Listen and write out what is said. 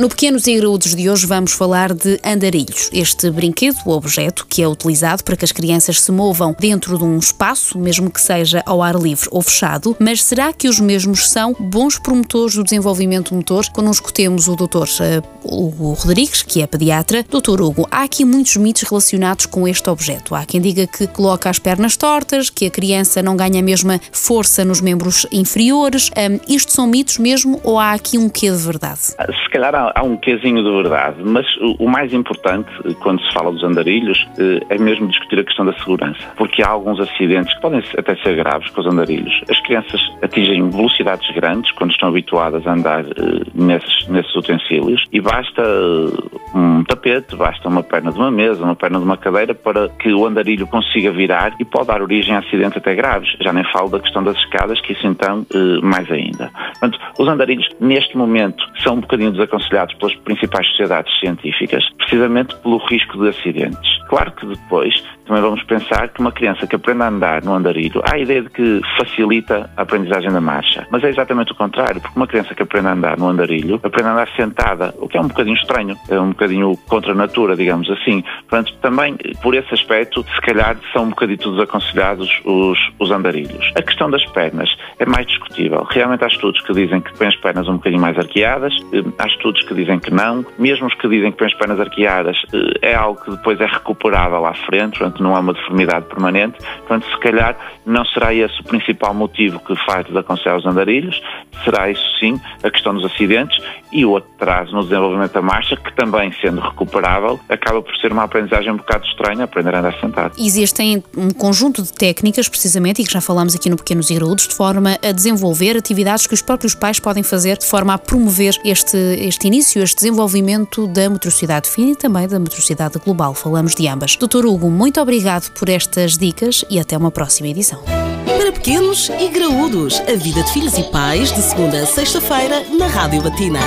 No Pequenos e Graúdos de hoje vamos falar de andarilhos, este brinquedo ou objeto que é utilizado para que as crianças se movam dentro de um espaço, mesmo que seja ao ar livre ou fechado, mas será que os mesmos são bons promotores do desenvolvimento motor? Connosco temos o Dr. Eh, Hugo Rodrigues, que é pediatra. Dr. Hugo, há aqui muitos mitos relacionados com este objeto. Há quem diga que coloca as pernas tortas, que a criança não ganha a mesma força nos membros inferiores. Um, isto são mitos mesmo ou há aqui um quê de verdade? Se calhar há há, um quesinho de verdade, mas o, o, mais importante, eh, quando se fala dos andarilhos, eh, é mesmo discutir a questão da segurança, porque há alguns acidentes que podem até ser graves com os andarilhos. As crianças atingem velocidades grandes quando estão habituadas a andar eh, nesses, nesses utensílios e basta um tapete, basta uma perna de uma mesa, uma perna de uma cadeira para que o andarilho consiga virar e pode dar origem a acidentes até graves. Já nem falo da questão das escadas, que isso então mais ainda. Portanto, os andarilhos neste momento são um bocadinho desaconselhados aconselhados pelas principais sociedades científicas, precisamente pelo risco de acidentes. Claro que depois também vamos pensar que uma criança que aprende a andar no andarilho, há a ideia de que facilita a aprendizagem da marcha, mas é exatamente o contrário, porque uma criança que aprende a andar no andarilho, aprende a andar sentada, o que é um bocadinho estranho, é um bocadinho contra a natura, digamos assim. Portanto, também por esse aspecto, se calhar são um bocadinho desaconselhados os, os andarilhos. A questão das pernas é mais discutível. Realmente há estudos que dizem que põem as pernas um bocadinho mais arqueadas, eh, há estudos que dizem que não, mesmo os que dizem que põem as pernas arqueadas, eh, é algo que depois é recuperável à frente, portanto, não é uma deformidade permanente, portanto, se calhar não será esse o principal motivo que faz desaconselhar os andarilhos, será isso sim a questão dos acidentes e o atraso no desenvolvimento da marcha, que também sendo recuperável, acaba por ser uma aprendizagem um bocado estranha, aprender a andar sentado. Existem um conjunto de técnicas, precisamente, e que já falámos aqui no Pequenos Graúdos, de forma a desenvolver atividades que os próprios pais podem fazer de forma a promover este, este início, este desenvolvimento da motricidade fina e também da motricidade global. Falamos de ambas. Doutor Hugo, muito obrigado por estas dicas e até uma próxima edição. Para pequenos e graúdos, a vida de filhos e pais, de segunda a sexta-feira, na Rádio Batina.